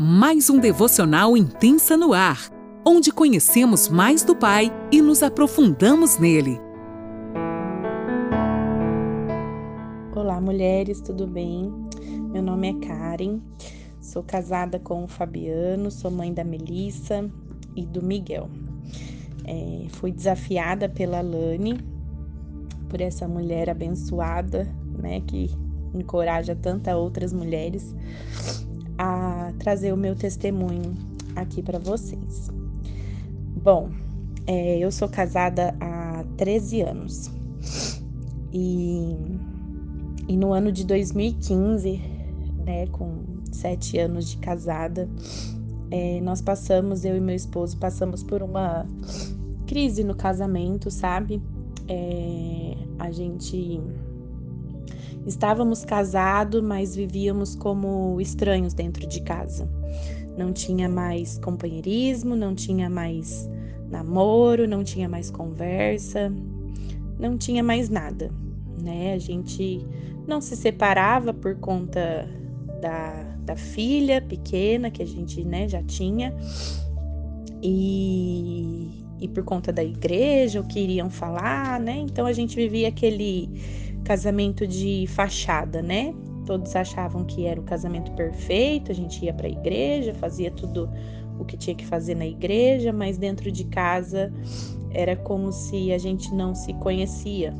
mais um devocional intensa no ar, onde conhecemos mais do Pai e nos aprofundamos nele. Olá, mulheres, tudo bem? Meu nome é Karen, sou casada com o Fabiano, sou mãe da Melissa e do Miguel. É, fui desafiada pela Lani, por essa mulher abençoada, né, que encoraja tantas outras mulheres a trazer o meu testemunho aqui para vocês. Bom, é, eu sou casada há 13 anos e, e no ano de 2015, né, com sete anos de casada, é, nós passamos, eu e meu esposo, passamos por uma crise no casamento, sabe? É, a gente Estávamos casados, mas vivíamos como estranhos dentro de casa. Não tinha mais companheirismo, não tinha mais namoro, não tinha mais conversa, não tinha mais nada, né? A gente não se separava por conta da, da filha pequena que a gente né, já tinha e, e por conta da igreja, o que iriam falar, né? Então a gente vivia aquele casamento de fachada, né? Todos achavam que era o casamento perfeito, a gente ia para a igreja, fazia tudo o que tinha que fazer na igreja, mas dentro de casa era como se a gente não se conhecia,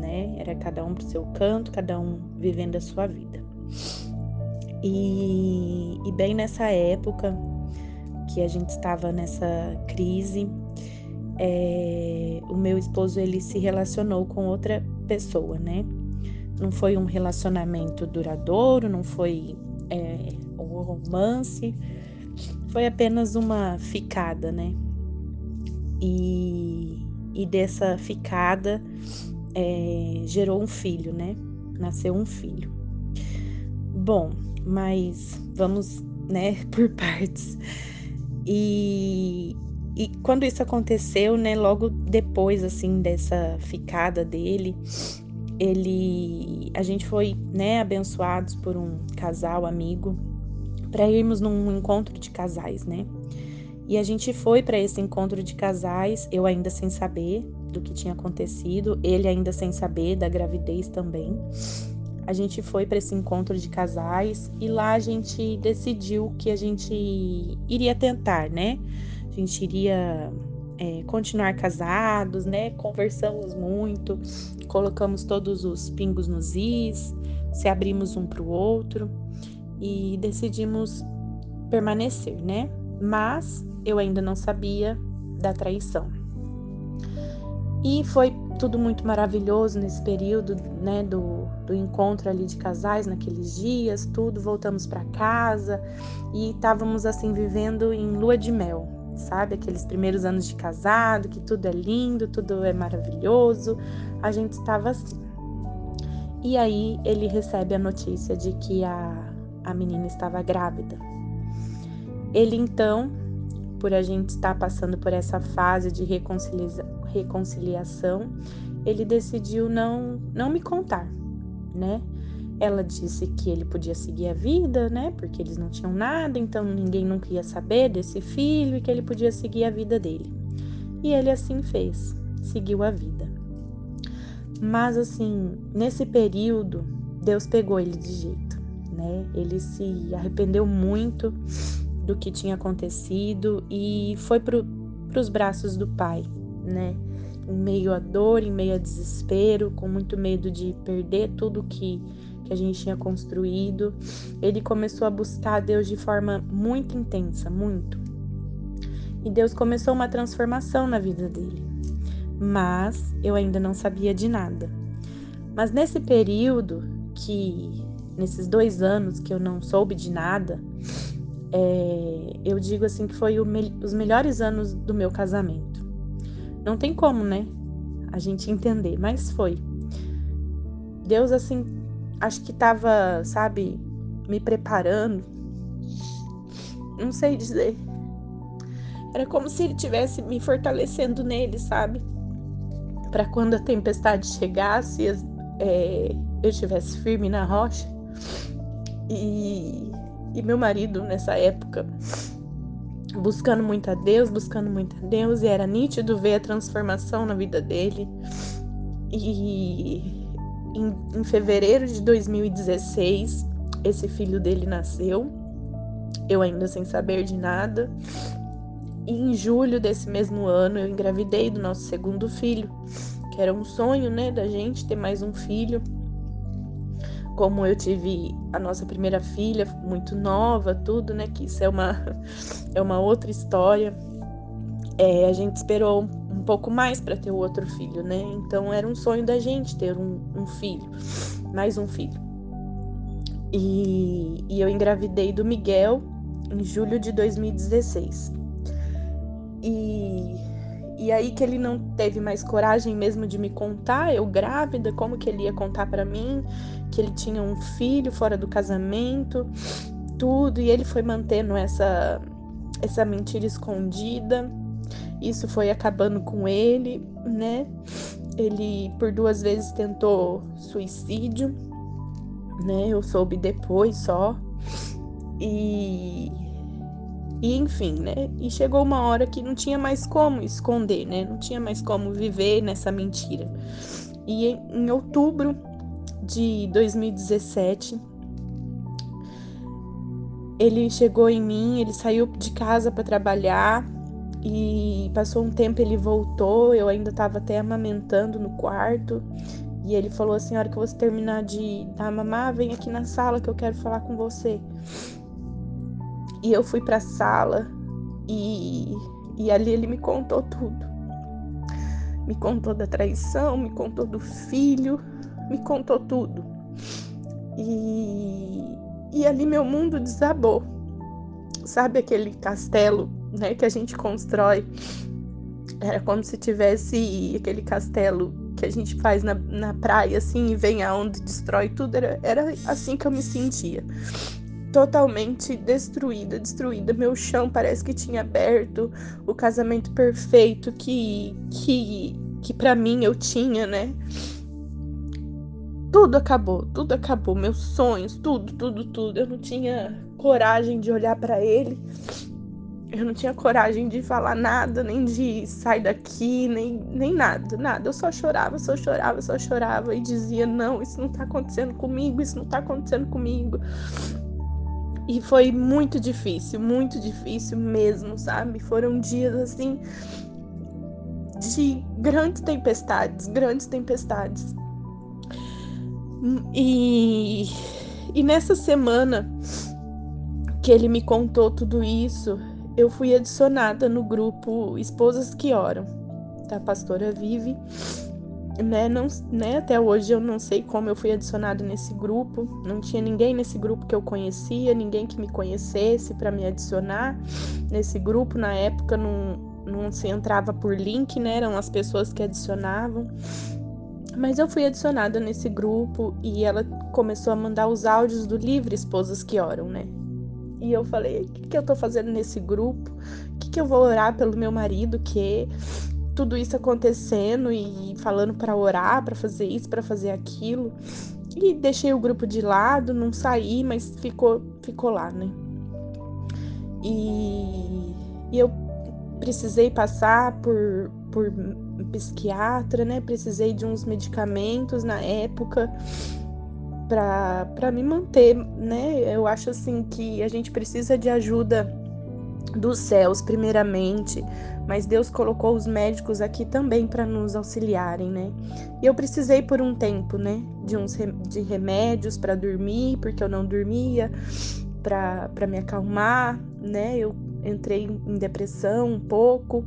né? Era cada um pro seu canto, cada um vivendo a sua vida. E, e bem nessa época que a gente estava nessa crise, é, o meu esposo ele se relacionou com outra pessoa, né? Não foi um relacionamento duradouro, não foi é, um romance, foi apenas uma ficada, né? E, e dessa ficada é, gerou um filho, né? Nasceu um filho. Bom, mas vamos, né, por partes. E, e quando isso aconteceu, né, logo depois assim dessa ficada dele, ele a gente foi, né, abençoados por um casal amigo para irmos num encontro de casais, né? E a gente foi para esse encontro de casais, eu ainda sem saber do que tinha acontecido, ele ainda sem saber da gravidez também. A gente foi para esse encontro de casais e lá a gente decidiu que a gente iria tentar, né? a gente iria é, continuar casados, né? Conversamos muito, colocamos todos os pingos nos is, se abrimos um para o outro e decidimos permanecer, né? Mas eu ainda não sabia da traição. E foi tudo muito maravilhoso nesse período, né, do, do encontro ali de casais, naqueles dias, tudo, voltamos para casa e estávamos assim vivendo em lua de mel, sabe? Aqueles primeiros anos de casado, que tudo é lindo, tudo é maravilhoso. A gente estava assim. E aí ele recebe a notícia de que a, a menina estava grávida. Ele então, por a gente estar passando por essa fase de reconcilia reconciliação, ele decidiu não, não me contar, né? Ela disse que ele podia seguir a vida, né? Porque eles não tinham nada, então ninguém nunca ia saber desse filho e que ele podia seguir a vida dele. E ele assim fez, seguiu a vida. Mas assim, nesse período, Deus pegou ele de jeito, né? Ele se arrependeu muito do que tinha acontecido e foi para os braços do pai, né? Em meio à dor, em meio a desespero, com muito medo de perder tudo que que a gente tinha construído. Ele começou a buscar a Deus de forma muito intensa, muito. E Deus começou uma transformação na vida dele. Mas eu ainda não sabia de nada. Mas nesse período que, nesses dois anos que eu não soube de nada, é, eu digo assim que foi me os melhores anos do meu casamento. Não tem como, né? A gente entender, mas foi. Deus assim acho que tava, sabe, me preparando. Não sei dizer. Era como se ele tivesse me fortalecendo nele, sabe? Para quando a tempestade chegasse, é, eu estivesse firme na rocha. E, e meu marido nessa época buscando muito a Deus, buscando muito a Deus, e era nítido ver a transformação na vida dele. E em, em fevereiro de 2016, esse filho dele nasceu, eu ainda sem saber de nada. E em julho desse mesmo ano, eu engravidei do nosso segundo filho, que era um sonho, né, da gente ter mais um filho. Como eu tive a nossa primeira filha muito nova, tudo, né, que isso é uma é uma outra história. É, a gente esperou um pouco mais para ter o outro filho, né? Então era um sonho da gente ter um, um filho, mais um filho. E, e eu engravidei do Miguel em julho de 2016. E, e aí que ele não teve mais coragem mesmo de me contar, eu grávida, como que ele ia contar para mim que ele tinha um filho fora do casamento, tudo, e ele foi mantendo essa essa mentira escondida. Isso foi acabando com ele, né? Ele por duas vezes tentou suicídio, né? Eu soube depois só. E e enfim, né? E chegou uma hora que não tinha mais como esconder, né? Não tinha mais como viver nessa mentira. E em, em outubro de 2017, ele chegou em mim, ele saiu de casa para trabalhar e passou um tempo ele voltou, eu ainda estava até amamentando no quarto. E ele falou assim: "A hora que você terminar de dar mamar, vem aqui na sala que eu quero falar com você". E eu fui para a sala e, e ali ele me contou tudo. Me contou da traição, me contou do filho, me contou tudo. E, e ali meu mundo desabou. Sabe aquele castelo, né, que a gente constrói? Era como se tivesse aquele castelo que a gente faz na, na praia, assim, e vem a onda e destrói tudo. Era, era assim que eu me sentia totalmente destruída, destruída. Meu chão parece que tinha aberto, o casamento perfeito que que que para mim eu tinha, né? Tudo acabou, tudo acabou, meus sonhos, tudo, tudo, tudo. Eu não tinha coragem de olhar para ele. Eu não tinha coragem de falar nada, nem de sair daqui, nem, nem nada, nada. Eu só chorava, só chorava, só chorava e dizia: Não, isso não tá acontecendo comigo, isso não tá acontecendo comigo. E foi muito difícil, muito difícil mesmo, sabe? Foram dias assim de grandes tempestades, grandes tempestades. E, e nessa semana que ele me contou tudo isso, eu fui adicionada no grupo Esposas que Oram, da pastora Vive né, não, né, até hoje eu não sei como eu fui adicionado nesse grupo. Não tinha ninguém nesse grupo que eu conhecia, ninguém que me conhecesse para me adicionar nesse grupo. Na época não, não se entrava por link, né? Eram as pessoas que adicionavam. Mas eu fui adicionada nesse grupo e ela começou a mandar os áudios do livro Esposas que Oram, né? E eu falei: o que, que eu tô fazendo nesse grupo? O que, que eu vou orar pelo meu marido? Que tudo isso acontecendo e falando para orar, para fazer isso, para fazer aquilo. E deixei o grupo de lado, não saí, mas ficou ficou lá, né? E, e eu precisei passar por, por psiquiatra, né? Precisei de uns medicamentos na época para me manter, né? Eu acho assim que a gente precisa de ajuda dos céus, primeiramente, mas Deus colocou os médicos aqui também para nos auxiliarem, né? E eu precisei por um tempo, né, de uns de remédios para dormir, porque eu não dormia, para me acalmar, né? Eu entrei em depressão um pouco,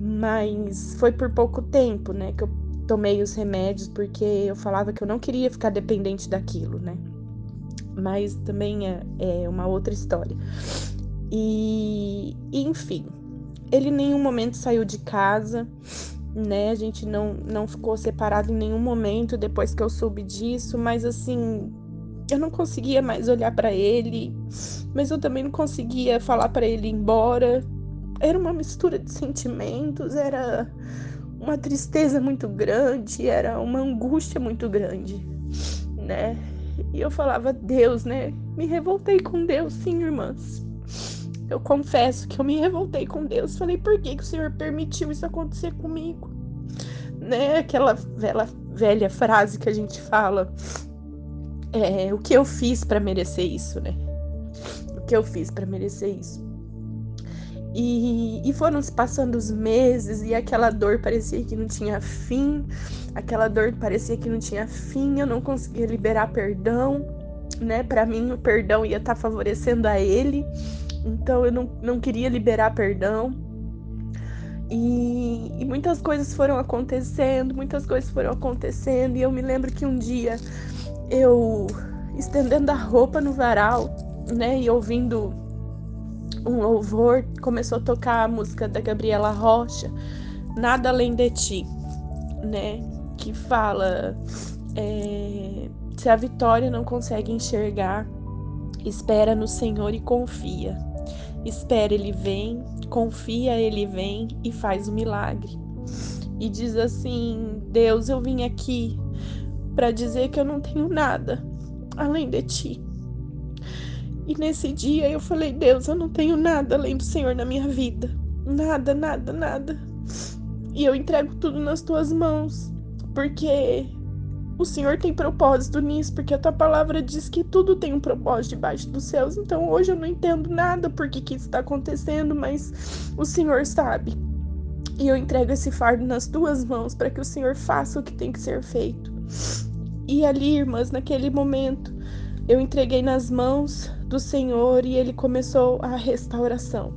mas foi por pouco tempo, né, que eu tomei os remédios porque eu falava que eu não queria ficar dependente daquilo, né? Mas também é, é uma outra história. E, enfim, ele em nenhum momento saiu de casa, né? A gente não, não ficou separado em nenhum momento depois que eu soube disso, mas assim, eu não conseguia mais olhar para ele, mas eu também não conseguia falar para ele ir embora. Era uma mistura de sentimentos, era uma tristeza muito grande, era uma angústia muito grande, né? E eu falava, Deus, né? Me revoltei com Deus, sim, irmãs. Eu confesso que eu me revoltei com Deus. Falei, por que, que o Senhor permitiu isso acontecer comigo? Né? Aquela velha, velha frase que a gente fala. É, o que eu fiz para merecer isso, né? O que eu fiz para merecer isso? E, e foram se passando os meses e aquela dor parecia que não tinha fim, aquela dor parecia que não tinha fim, eu não conseguia liberar perdão, né? Para mim, o perdão ia estar tá favorecendo a ele, então eu não, não queria liberar perdão. E, e muitas coisas foram acontecendo, muitas coisas foram acontecendo, e eu me lembro que um dia eu estendendo a roupa no varal, né, e ouvindo um louvor, começou a tocar a música da Gabriela Rocha, Nada Além de Ti, né? Que fala: é, se a vitória não consegue enxergar, espera no Senhor e confia. Espera, ele vem, confia, ele vem e faz o milagre. E diz assim: Deus, eu vim aqui para dizer que eu não tenho nada além de ti. E nesse dia eu falei: Deus, eu não tenho nada além do Senhor na minha vida. Nada, nada, nada. E eu entrego tudo nas tuas mãos. Porque o Senhor tem propósito nisso, porque a tua palavra diz que tudo tem um propósito debaixo dos céus. Então hoje eu não entendo nada porque que isso está acontecendo, mas o Senhor sabe. E eu entrego esse fardo nas tuas mãos para que o Senhor faça o que tem que ser feito. E ali, irmãs, naquele momento, eu entreguei nas mãos do Senhor e ele começou a restauração.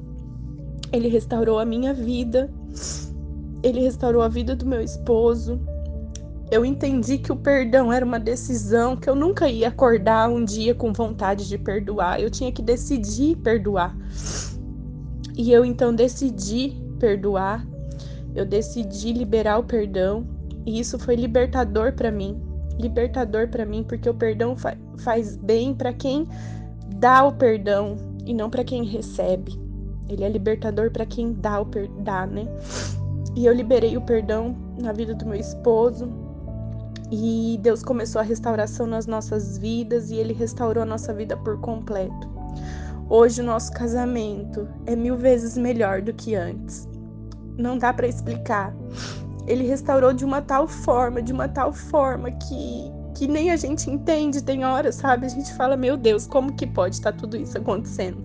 Ele restaurou a minha vida, ele restaurou a vida do meu esposo. Eu entendi que o perdão era uma decisão, que eu nunca ia acordar um dia com vontade de perdoar, eu tinha que decidir perdoar. E eu então decidi perdoar, eu decidi liberar o perdão, e isso foi libertador para mim libertador para mim, porque o perdão fa faz bem para quem dá o perdão e não para quem recebe. Ele é libertador para quem dá o perdão, né? E eu liberei o perdão na vida do meu esposo. E Deus começou a restauração nas nossas vidas e ele restaurou a nossa vida por completo. Hoje o nosso casamento é mil vezes melhor do que antes. Não dá para explicar ele restaurou de uma tal forma, de uma tal forma que, que nem a gente entende. Tem horas, sabe? A gente fala, meu Deus, como que pode estar tá tudo isso acontecendo?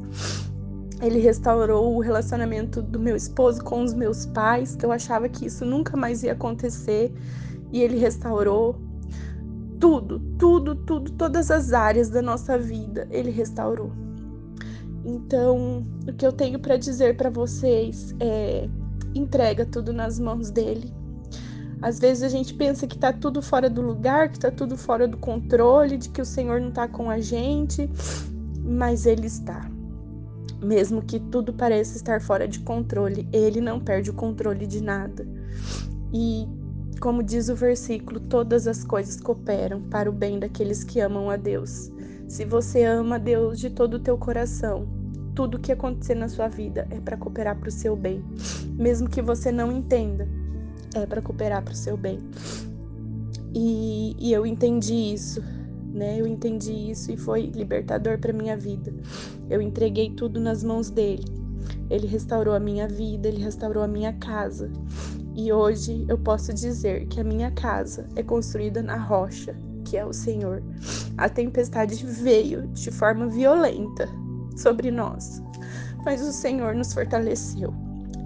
Ele restaurou o relacionamento do meu esposo com os meus pais, que eu achava que isso nunca mais ia acontecer, e ele restaurou tudo, tudo, tudo, todas as áreas da nossa vida, ele restaurou. Então, o que eu tenho para dizer para vocês é: entrega tudo nas mãos dele. Às vezes a gente pensa que tá tudo fora do lugar, que tá tudo fora do controle, de que o Senhor não tá com a gente, mas ele está. Mesmo que tudo pareça estar fora de controle, ele não perde o controle de nada. E como diz o versículo, todas as coisas cooperam para o bem daqueles que amam a Deus. Se você ama a Deus de todo o teu coração, tudo que acontecer na sua vida é para cooperar para o seu bem, mesmo que você não entenda é para cooperar para o seu bem. E, e eu entendi isso, né? Eu entendi isso e foi libertador para minha vida. Eu entreguei tudo nas mãos dele. Ele restaurou a minha vida, ele restaurou a minha casa. E hoje eu posso dizer que a minha casa é construída na rocha, que é o Senhor. A tempestade veio de forma violenta sobre nós, mas o Senhor nos fortaleceu.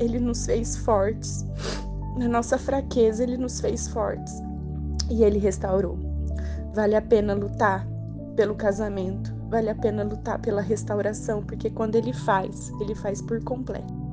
Ele nos fez fortes. Na nossa fraqueza, Ele nos fez fortes e Ele restaurou. Vale a pena lutar pelo casamento, vale a pena lutar pela restauração, porque quando Ele faz, Ele faz por completo.